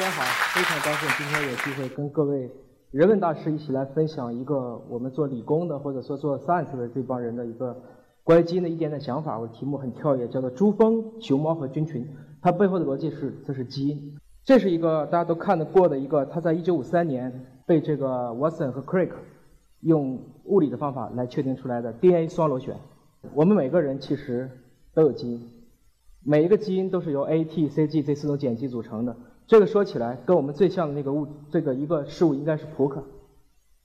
大家好，非常高兴今天有机会跟各位人文大师一起来分享一个我们做理工的或者说做 science 的这帮人的一个关于基因的一点点想法。我题目很跳跃，叫做“珠峰、熊猫和菌群”。它背后的逻辑是，这是基因。这是一个大家都看得过的一个，他在1953年被这个 Watson 和 Crick 用物理的方法来确定出来的 DNA 双螺旋。我们每个人其实都有基因，每一个基因都是由 A、T、C、G 这四种碱基组成的。这个说起来跟我们最像的那个物，这个一个事物应该是扑克。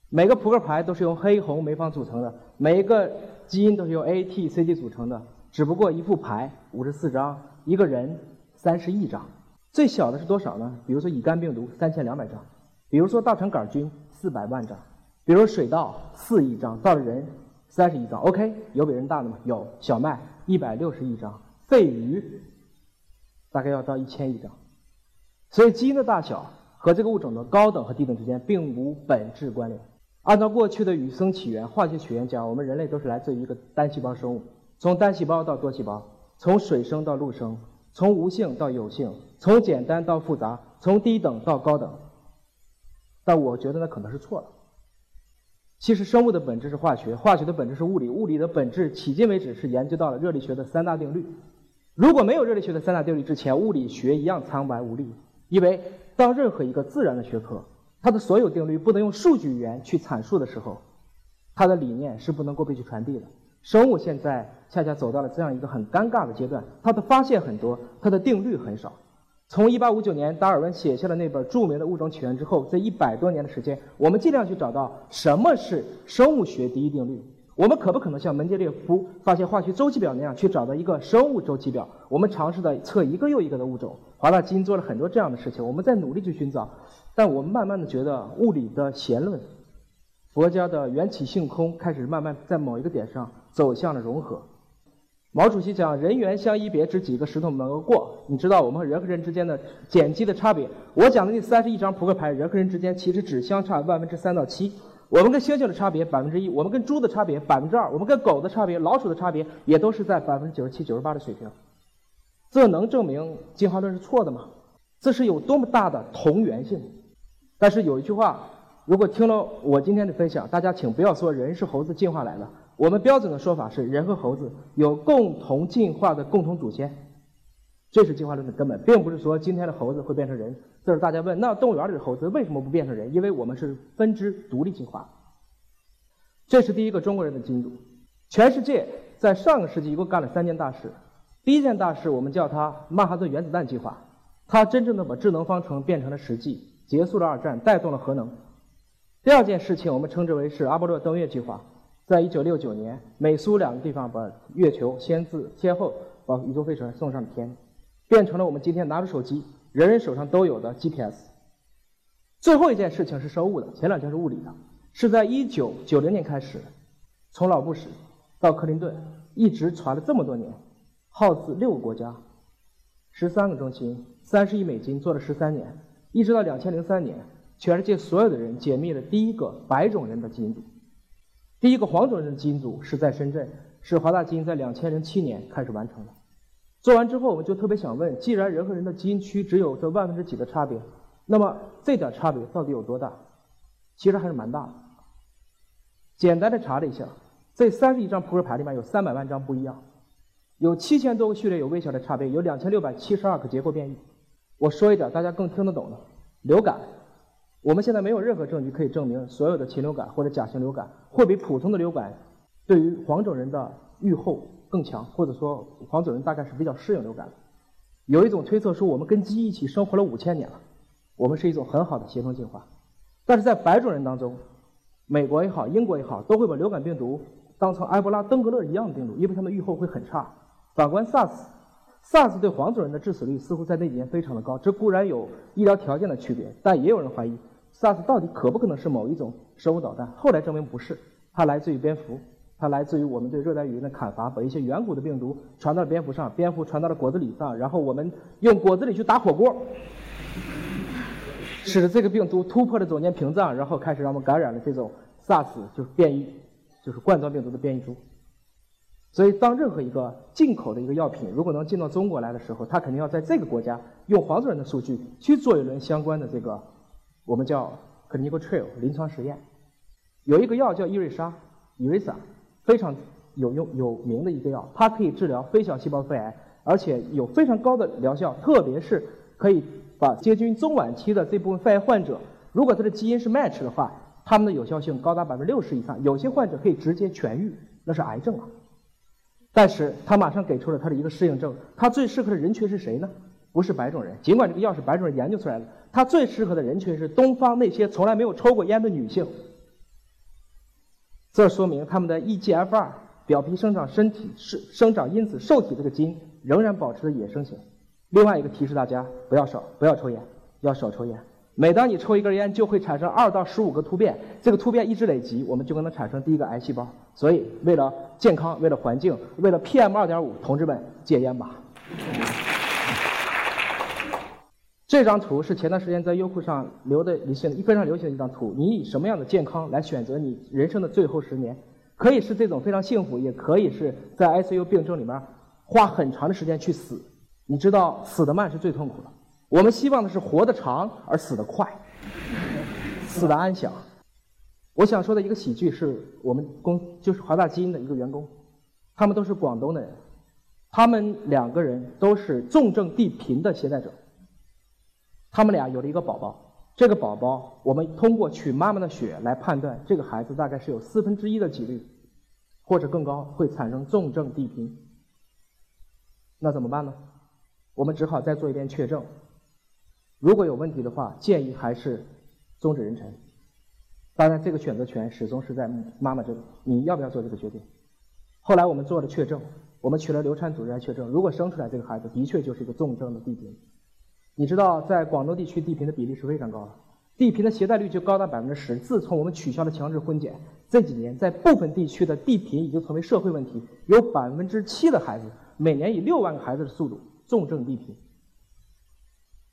每个扑克牌都是由黑、红、梅方组成的，每一个基因都是由 A、T、C、G 组成的。只不过一副牌五十四张，一个人三十亿张。最小的是多少呢？比如说乙肝病毒三千两百张，比如说大肠杆菌四百万张，比如水稻四亿张，到了人三十亿张。OK，有比人大的吗？有，小麦一百六十亿张，肺鱼大概要到一千亿张。所以基因的大小和这个物种的高等和低等之间并无本质关联。按照过去的与生起源化学起源讲，我们人类都是来自于一个单细胞生物，从单细胞到多细胞，从水生到陆生，从无性到有性，从简单到复杂，从低等到高等。但我觉得那可能是错了。其实生物的本质是化学，化学的本质是物理，物理的本质迄今为止是研究到了热力学的三大定律。如果没有热力学的三大定律之前，物理学一样苍白无力。因为当任何一个自然的学科，它的所有定律不能用数据语言去阐述的时候，它的理念是不能够被去传递的。生物现在恰恰走到了这样一个很尴尬的阶段，它的发现很多，它的定律很少。从1859年达尔文写下了那本著名的《物种起源》之后，这一百多年的时间，我们尽量去找到什么是生物学第一定律。我们可不可能像门捷列夫发现化学周期表那样去找到一个生物周期表？我们尝试的测一个又一个的物种。华大基因做了很多这样的事情，我们在努力去寻找。但我们慢慢的觉得物理的弦论，佛家的缘起性空开始慢慢在某一个点上走向了融合。毛主席讲“人缘相依别，只几个石头能够过”。你知道我们人和人之间的碱基的差别？我讲的那三十一张扑克牌，人和人之间其实只相差万分之三到七。我们跟猩猩的差别百分之一，我们跟猪的差别百分之二，我们跟狗的差别、老鼠的差别也都是在百分之九十七、九十八的水平。这能证明进化论是错的吗？这是有多么大的同源性？但是有一句话，如果听了我今天的分享，大家请不要说人是猴子进化来的。我们标准的说法是，人和猴子有共同进化的共同祖先，这是进化论的根本，并不是说今天的猴子会变成人。这是大家问，那动物园里的猴子为什么不变成人？因为我们是分支独立进化。这是第一个中国人的基因组。全世界在上个世纪一共干了三件大事。第一件大事，我们叫它曼哈顿原子弹计划，它真正的把智能方程变成了实际，结束了二战，带动了核能。第二件事情，我们称之为是阿波罗登月计划，在一九六九年，美苏两个地方把月球先自先后把宇宙飞船送上了天，变成了我们今天拿着手机。人人手上都有的 GPS。最后一件事情是生物的，前两件是物理的，是在一九九零年开始，从老布什到克林顿，一直传了这么多年，耗资六个国家，十三个中心，三十亿美金，做了十三年，一直到两千零三年，全世界所有的人解密了第一个白种人的基因组，第一个黄种人的基因组是在深圳，是华大基因在两千零七年开始完成的。做完之后，我们就特别想问：既然人和人的基因区只有这万分之几的差别，那么这点差别到底有多大？其实还是蛮大的。简单的查了一下，这三十一张扑克牌里面有三百万张不一样，有七千多个序列有微小的差别，有两千六百七十二个结构变异。我说一点大家更听得懂的：流感，我们现在没有任何证据可以证明所有的禽流感或者甲型流感会比普通的流感对于黄种人的预后。更强，或者说黄种人大概是比较适应流感。有一种推测说，我们跟鸡一起生活了五千年了，我们是一种很好的协同进化。但是在白种人当中，美国也好，英国也好，都会把流感病毒当成埃博拉、登革热一样的病毒，因为他们预后会很差。反观 SARS，SARS 对黄种人的致死率似乎在那几年非常的高。这固然有医疗条件的区别，但也有人怀疑 SARS 到底可不可能是某一种生物导弹？后来证明不是，它来自于蝙蝠。它来自于我们对热带雨林的砍伐，把一些远古的病毒传到了蝙蝠上，蝙蝠传到了果子狸上，然后我们用果子狸去打火锅，使得这个病毒突破了中间屏障，然后开始让我们感染了这种 SARS，就是变异，就是冠状病毒的变异株。所以，当任何一个进口的一个药品如果能进到中国来的时候，它肯定要在这个国家用黄种人的数据去做一轮相关的这个我们叫 clinical trial 临床实验。有一个药叫伊瑞莎，伊瑞莎非常有用有名的一个药，它可以治疗非小细胞肺癌，而且有非常高的疗效，特别是可以把接近中晚期的这部分肺癌患者，如果他的基因是 match 的话。他们的有效性高达百分之六十以上，有些患者可以直接痊愈，那是癌症啊。但是他马上给出了他的一个适应症，他最适合的人群是谁呢？不是白种人，尽管这个药是白种人研究出来的，他最适合的人群是东方那些从来没有抽过烟的女性。这说明他们的 EGFR 表皮生长身体是生长因子受体这个基因仍然保持着野生型。另外一个提示大家不要少不要抽烟，要少抽烟。每当你抽一根烟，就会产生二到十五个突变，这个突变一直累积，我们就可能产生第一个癌细胞。所以，为了健康，为了环境，为了 PM 二点五，同志们戒烟吧。这张图是前段时间在优酷上流的一些非常流行的一张图。你以什么样的健康来选择你人生的最后十年？可以是这种非常幸福，也可以是在 ICU 病症里面花很长的时间去死。你知道，死得慢是最痛苦的。我们希望的是活得长而死得快，死得安详。我想说的一个喜剧是我们公就是华大基因的一个员工，他们都是广东的人，他们两个人都是重症地贫的携带者。他们俩有了一个宝宝，这个宝宝我们通过取妈妈的血来判断，这个孩子大概是有四分之一的几率，或者更高会产生重症地贫。那怎么办呢？我们只好再做一遍确证。如果有问题的话，建议还是终止妊娠。当然，这个选择权始终是在妈妈这里，你要不要做这个决定？后来我们做了确证，我们取了流产组织来确证，如果生出来这个孩子的确就是一个重症的地贫。你知道，在广州地区地贫的比例是非常高的，地贫的携带率就高达百分之十。自从我们取消了强制婚检，这几年在部分地区的地贫已经成为社会问题，有百分之七的孩子每年以六万个孩子的速度重症地贫。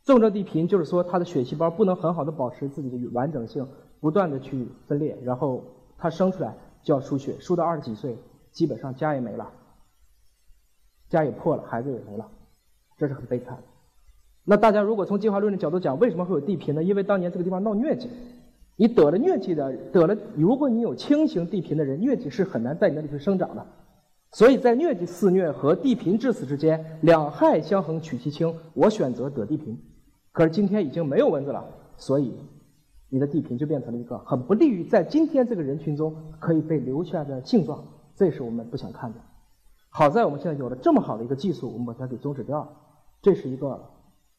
重症地贫就是说，他的血细胞不能很好的保持自己的完整性，不断的去分裂，然后他生出来就要输血，输到二十几岁，基本上家也没了，家也破了，孩子也没了，这是很悲惨的。那大家如果从进化论的角度讲，为什么会有地贫呢？因为当年这个地方闹疟疾，你得了疟疾的，得了，如果你有轻型地贫的人，疟疾是很难在你那里去生长的。所以在疟疾肆虐和地贫致死之间，两害相衡取其轻，我选择得地贫。可是今天已经没有蚊子了，所以你的地贫就变成了一个很不利于在今天这个人群中可以被留下的性状，这是我们不想看的。好在我们现在有了这么好的一个技术，我们把它给终止掉了。这是一个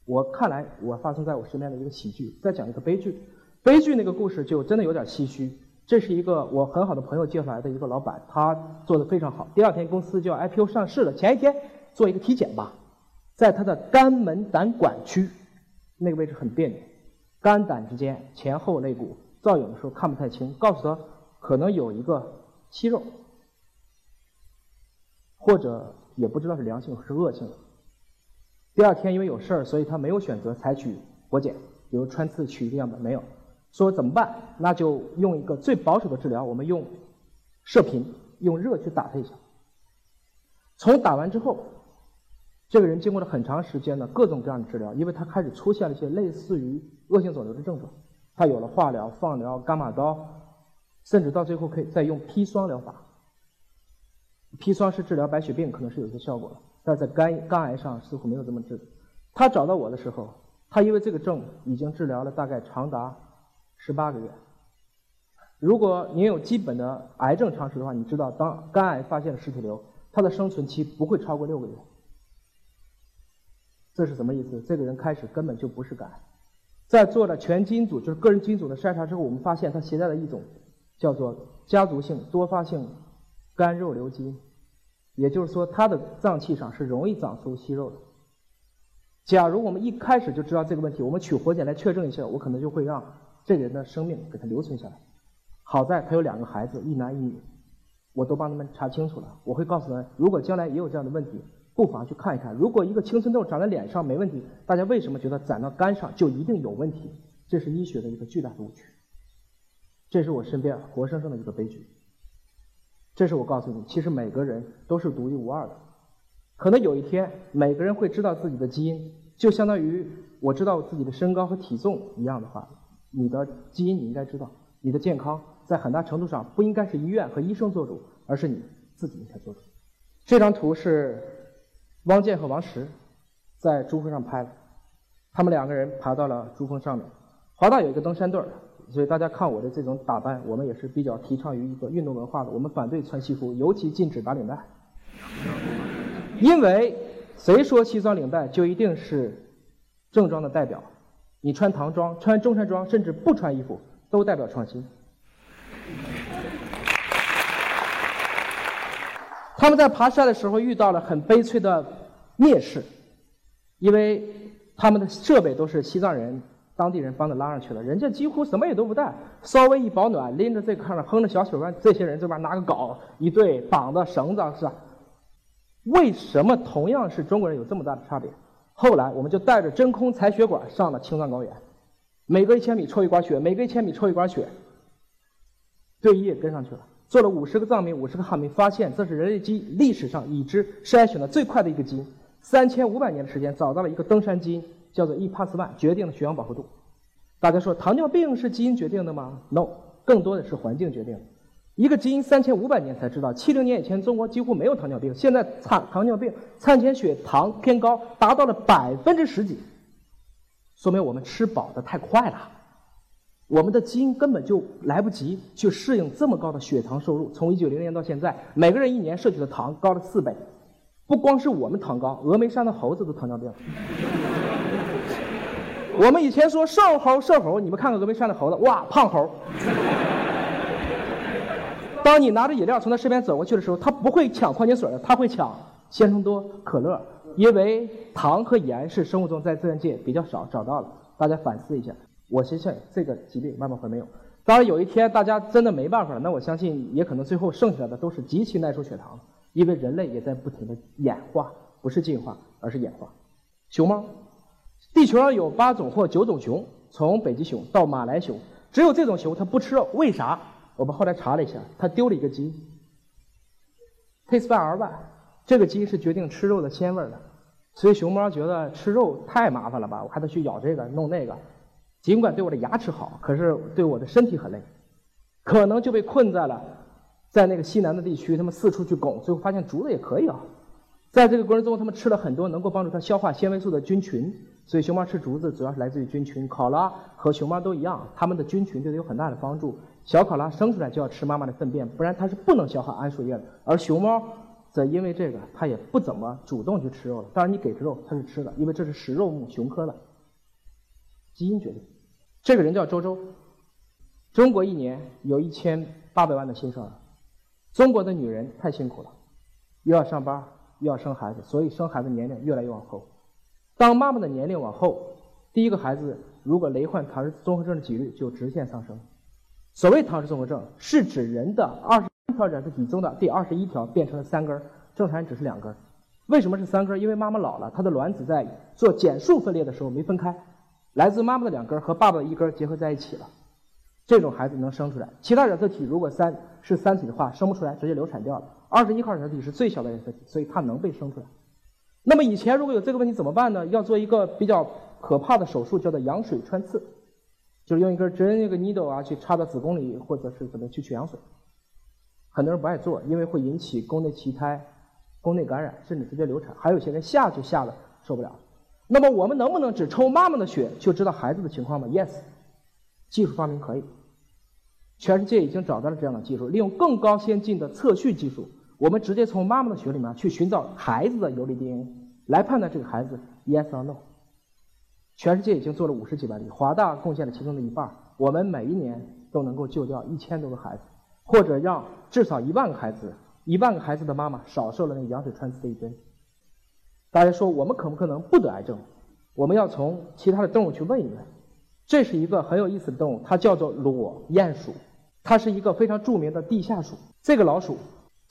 我看来我发生在我身边的一个喜剧。再讲一个悲剧，悲剧那个故事就真的有点唏嘘。这是一个我很好的朋友介绍来的一个老板，他做的非常好。第二天公司就要 IPO 上市了，前一天做一个体检吧，在他的肝门胆管区。那个位置很别扭，肝胆之间前后肋骨，造影的时候看不太清，告诉他可能有一个息肉，或者也不知道是良性还是恶性。第二天因为有事儿，所以他没有选择采取活检，比如穿刺取一个样本，没有。说怎么办？那就用一个最保守的治疗，我们用射频，用热去打他一下。从打完之后。这个人经过了很长时间的各种各样的治疗，因为他开始出现了一些类似于恶性肿瘤的症状，他有了化疗、放疗、伽马刀，甚至到最后可以再用砒霜疗法。砒霜是治疗白血病，可能是有些效果的，但在肝肝癌上似乎没有这么治。他找到我的时候，他因为这个症已经治疗了大概长达十八个月。如果您有基本的癌症常识的话，你知道当肝癌发现了实体瘤，它的生存期不会超过六个月。这是什么意思？这个人开始根本就不是肝，在做了全基因组，就是个人基因组的筛查之后，我们发现他携带了一种叫做家族性多发性肝肉瘤基因，也就是说，他的脏器上是容易长出息肉的。假如我们一开始就知道这个问题，我们取活检来确证一下，我可能就会让这个人的生命给他留存下来。好在他有两个孩子，一男一女，我都帮他们查清楚了。我会告诉他，如果将来也有这样的问题。不妨去看一看，如果一个青春痘长在脸上没问题，大家为什么觉得长到肝上就一定有问题？这是医学的一个巨大的误区。这是我身边活生生的一个悲剧。这是我告诉你，其实每个人都是独一无二的。可能有一天，每个人会知道自己的基因，就相当于我知道自己的身高和体重一样的话，你的基因你应该知道。你的健康在很大程度上不应该是医院和医生做主，而是你自己应该做主。这张图是汪建和王石在珠峰上拍的，他们两个人爬到了珠峰上面。华大有一个登山队儿，所以大家看我的这种打扮，我们也是比较提倡于一个运动文化的。我们反对穿西服，尤其禁止打领带，因为谁说西装领带就一定是正装的代表？你穿唐装、穿中山装，甚至不穿衣服。都代表创新。他们在爬山的时候遇到了很悲催的蔑视，因为他们的设备都是西藏人、当地人帮着拉上去了，人家几乎什么也都不带，稍微一保暖，拎着这个上哼着小曲儿，这些人这边拿个镐一对绑的绳子是吧？为什么同样是中国人有这么大的差别？后来我们就带着真空采血管上了青藏高原。每隔一千米抽一管血，每隔一千米抽一管血。队医也跟上去了，做了五十个藏民、五十个汉民，发现这是人类基历史上已知筛选的最快的一个基因。三千五百年的时间找到了一个登山基因，叫做 e p a s s 1决定了血氧饱和度。大家说糖尿病是基因决定的吗？No，更多的是环境决定。一个基因三千五百年才知道，七零年以前中国几乎没有糖尿病，现在产糖尿病餐前血糖偏高达到了百分之十几。说明我们吃饱的太快了，我们的基因根本就来不及去适应这么高的血糖摄入。从一九零年到现在，每个人一年摄取的糖高了四倍，不光是我们糖高，峨眉山的猴子都糖尿病。我们以前说瘦猴瘦猴，你们看看峨眉山的猴子，哇，胖猴。当你拿着饮料从他身边走过去的时候，他不会抢矿泉水的，他会抢鲜橙多、可乐。因为糖和盐是生物钟在自然界比较少找到了，大家反思一下。我相信这个疾病慢慢会没有。当然有一天大家真的没办法了，那我相信也可能最后剩下的都是极其耐受血糖，因为人类也在不停的演化，不是进化，而是演化。熊猫，地球上有八种或九种熊，从北极熊到马来熊，只有这种熊它不吃肉，为啥？我们后来查了一下，它丢了一个基因，TS1R1。这个基因是决定吃肉的鲜味的，所以熊猫觉得吃肉太麻烦了吧，我还得去咬这个弄那个，尽管对我的牙齿好，可是对我的身体很累，可能就被困在了在那个西南的地区，他们四处去拱，最后发现竹子也可以啊。在这个过程中，他们吃了很多能够帮助它消化纤维素的菌群，所以熊猫吃竹子主要是来自于菌群。考拉和熊猫都一样，它们的菌群对它有很大的帮助。小考拉生出来就要吃妈妈的粪便，不然它是不能消化桉树叶的，而熊猫。则因为这个，它也不怎么主动去吃肉了。当然，你给它肉，它是吃的，因为这是食肉目熊科的基因决定。这个人叫周周。中国一年有一千八百万的新生儿。中国的女人太辛苦了，又要上班，又要生孩子，所以生孩子年龄越来越往后。当妈妈的年龄往后，第一个孩子如果罹患唐氏综合症的几率就直线上升。所谓唐氏综合症，是指人的二十。条染色体中的第二十一条变成了三根，正常人只是两根。为什么是三根？因为妈妈老了，她的卵子在做减数分裂的时候没分开，来自妈妈的两根和爸爸的一根结合在一起了。这种孩子能生出来。其他染色体如果三是三体的话，生不出来，直接流产掉了。二十一号染色体是最小的染色体，所以它能被生出来。那么以前如果有这个问题怎么办呢？要做一个比较可怕的手术，叫做羊水穿刺，就是用一根针一个 needle 啊去插到子宫里，或者是怎么去取羊水。很多人不爱做，因为会引起宫内畸胎、宫内感染，甚至直接流产。还有些人下就下了受不了。那么我们能不能只抽妈妈的血就知道孩子的情况吗？Yes，技术发明可以。全世界已经找到了这样的技术，利用更高先进的测序技术，我们直接从妈妈的血里面去寻找孩子的游离 DNA，来判断这个孩子 Yes or No。全世界已经做了五十几万例，华大贡献了其中的一半。我们每一年都能够救掉一千多个孩子。或者让至少一万个孩子，一万个孩子的妈妈少受了那羊水穿刺的一针。大家说我们可不可能不得癌症？我们要从其他的动物去问一问。这是一个很有意思的动物，它叫做裸鼹鼠，它是一个非常著名的地下鼠。这个老鼠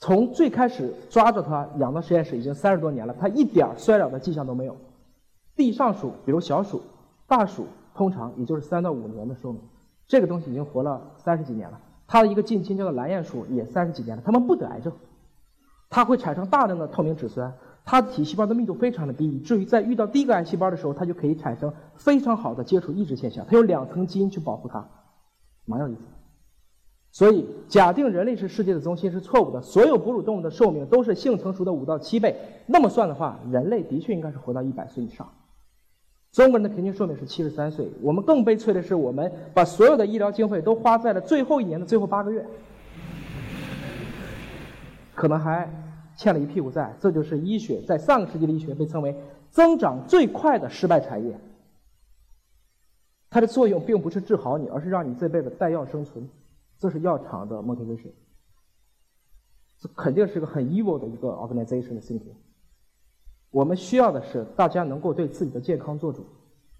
从最开始抓着它养到实验室已经三十多年了，它一点衰老的迹象都没有。地上鼠，比如小鼠、大鼠，通常也就是三到五年的寿命。这个东西已经活了三十几年了。它的一个近亲叫做蓝鼹鼠，也三十几年了，它们不得癌症。它会产生大量的透明质酸，它的体细胞的密度非常的低，以至于在遇到第一个癌细胞的时候，它就可以产生非常好的接触抑制现象。它有两层基因去保护它，蛮有意思。所以，假定人类是世界的中心是错误的。所有哺乳动物的寿命都是性成熟的五到七倍。那么算的话，人类的确应该是活到一百岁以上。中国人的平均寿命是七十三岁。我们更悲催的是，我们把所有的医疗经费都花在了最后一年的最后八个月，可能还欠了一屁股债。这就是医学在上个世纪的医学被称为增长最快的失败产业。它的作用并不是治好你，而是让你这辈子带药生存。这是药厂的 motivation，这肯定是个很 evil 的一个 organization 的性格。我们需要的是大家能够对自己的健康做主，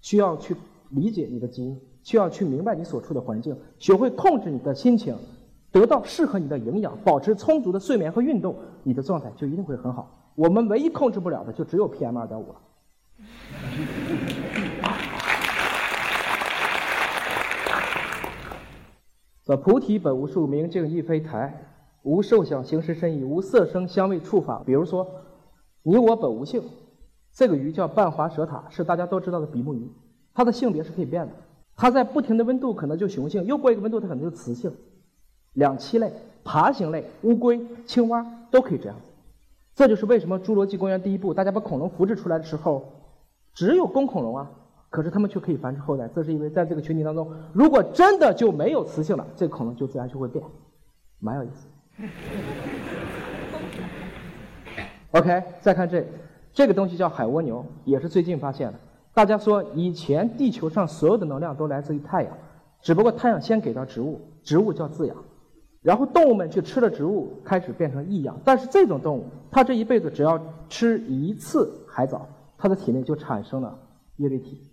需要去理解你的基因，需要去明白你所处的环境，学会控制你的心情，得到适合你的营养，保持充足的睡眠和运动，你的状态就一定会很好。我们唯一控制不了的就只有 PM 二点五了。说菩提本无树，明镜亦非台，无受想行识身意，无色声香味触法。比如说，你我本无性，这个鱼叫半滑舌塔，是大家都知道的比目鱼，它的性别是可以变的，它在不停的温度可能就雄性，又过一个温度它可能就雌性。两栖类、爬行类、乌龟、青蛙都可以这样。这就是为什么《侏罗纪公园》第一部大家把恐龙复制出来的时候，只有公恐龙啊。可是它们却可以繁殖后代，这是因为在这个群体当中，如果真的就没有雌性了，这可能就自然就会变，蛮有意思。OK，再看这，这个东西叫海蜗牛，也是最近发现的。大家说以前地球上所有的能量都来自于太阳，只不过太阳先给到植物，植物叫自养，然后动物们去吃了植物，开始变成异养。但是这种动物，它这一辈子只要吃一次海藻，它的体内就产生了叶绿体。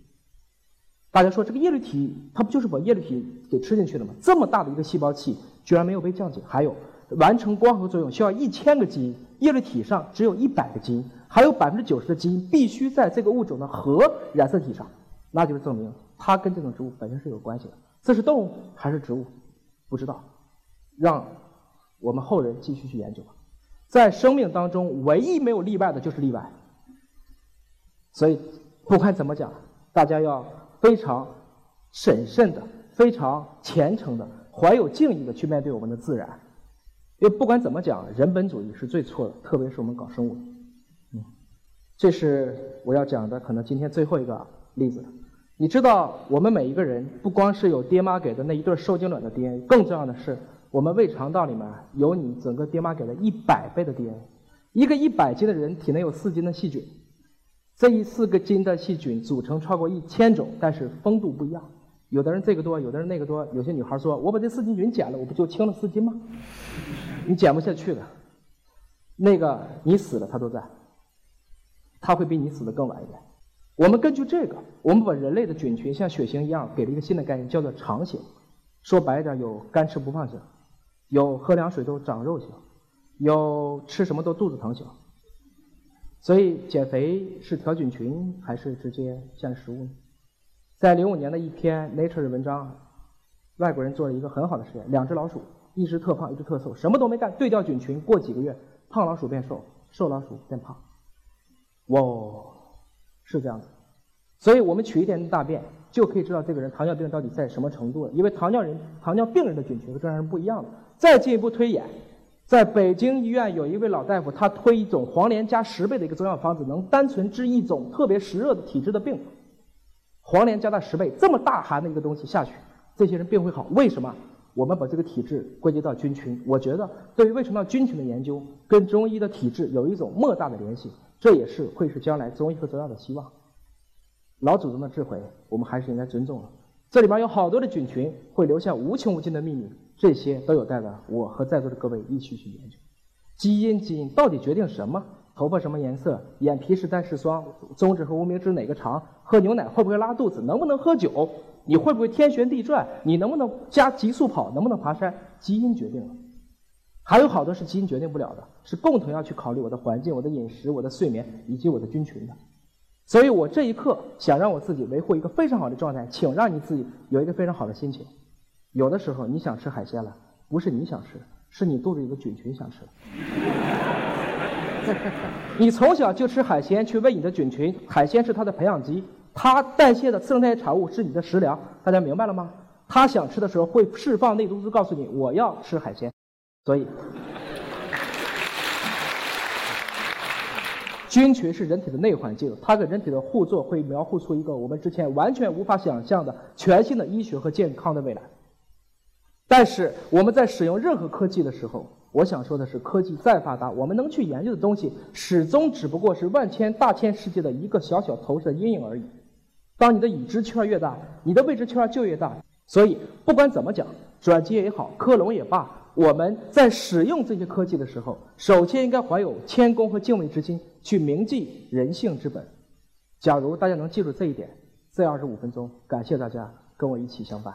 大家说这个叶绿体，它不就是把叶绿体给吃进去了吗？这么大的一个细胞器，居然没有被降解。还有，完成光合作用需要一千个基因，叶绿体上只有一百个基因，还有百分之九十的基因必须在这个物种的核染色体上，那就是证明它跟这种植物本身是有关系的。这是动物还是植物？不知道，让我们后人继续去研究吧。在生命当中，唯一没有例外的就是例外。所以，不管怎么讲，大家要。非常审慎的、非常虔诚的、怀有敬意的去面对我们的自然，因为不管怎么讲，人本主义是最错的，特别是我们搞生物。嗯，这是我要讲的，可能今天最后一个例子。你知道，我们每一个人不光是有爹妈给的那一对受精卵的 DNA，更重要的是，我们胃肠道里面有你整个爹妈给的一百倍的 DNA。一个一百斤的人体内有四斤的细菌。这一四个斤的细菌组成超过一千种，但是风度不一样。有的人这个多，有的人那个多。有些女孩说：“我把这四斤菌减了，我不就轻了四斤吗？”你减不下去的。那个你死了，他都在。他会比你死的更晚一点。我们根据这个，我们把人类的菌群像血型一样，给了一个新的概念，叫做肠型。说白一点，有干吃不胖型，有喝凉水都长肉型，有吃什么都肚子疼型。所以减肥是调菌群还是直接降食物呢？在零五年的一篇 Nature 的文章，外国人做了一个很好的实验：两只老鼠，一只特胖，一只特瘦，什么都没干，对调菌群，过几个月，胖老鼠变瘦，瘦老鼠变胖。哇，是这样子。所以我们取一点点大便，就可以知道这个人糖尿病到底在什么程度了。因为糖尿人、糖尿病人的菌群和正常人不一样的。再进一步推演。在北京医院有一位老大夫，他推一种黄连加十倍的一个中药方子，能单纯治一种特别湿热的体质的病。黄连加大十倍，这么大寒的一个东西下去，这些人病会好。为什么？我们把这个体质归结到菌群。我觉得，对于为什么要菌群的研究，跟中医的体质有一种莫大的联系。这也是会是将来中医和中药的希望。老祖宗的智慧，我们还是应该尊重的。这里边有好多的菌群，会留下无穷无尽的秘密。这些都有待的我和在座的各位一起去研究。基因，基因到底决定什么？头发什么颜色？眼皮是单是双？中指和无名指哪个长？喝牛奶会不会拉肚子？能不能喝酒？你会不会天旋地转？你能不能加急速跑？能不能爬山？基因决定了。还有好多是基因决定不了的，是共同要去考虑我的环境、我的饮食、我的睡眠以及我的菌群的。所以我这一刻想让我自己维护一个非常好的状态，请让你自己有一个非常好的心情。有的时候你想吃海鲜了，不是你想吃，是你肚子里的菌群想吃。你从小就吃海鲜去喂你的菌群，海鲜是它的培养基，它代谢的次生代谢产物是你的食粮，大家明白了吗？它想吃的时候会释放内毒素，告诉你我要吃海鲜，所以。菌群是人体的内环境，它跟人体的互作会描绘出一个我们之前完全无法想象的全新的医学和健康的未来。但是我们在使用任何科技的时候，我想说的是，科技再发达，我们能去研究的东西始终只不过是万千大千世界的一个小小投射的阴影而已。当你的已知圈越大，你的未知圈就越大。所以不管怎么讲，转基因也好，克隆也罢。我们在使用这些科技的时候，首先应该怀有谦恭和敬畏之心，去铭记人性之本。假如大家能记住这一点，这二十五分钟，感谢大家跟我一起相伴。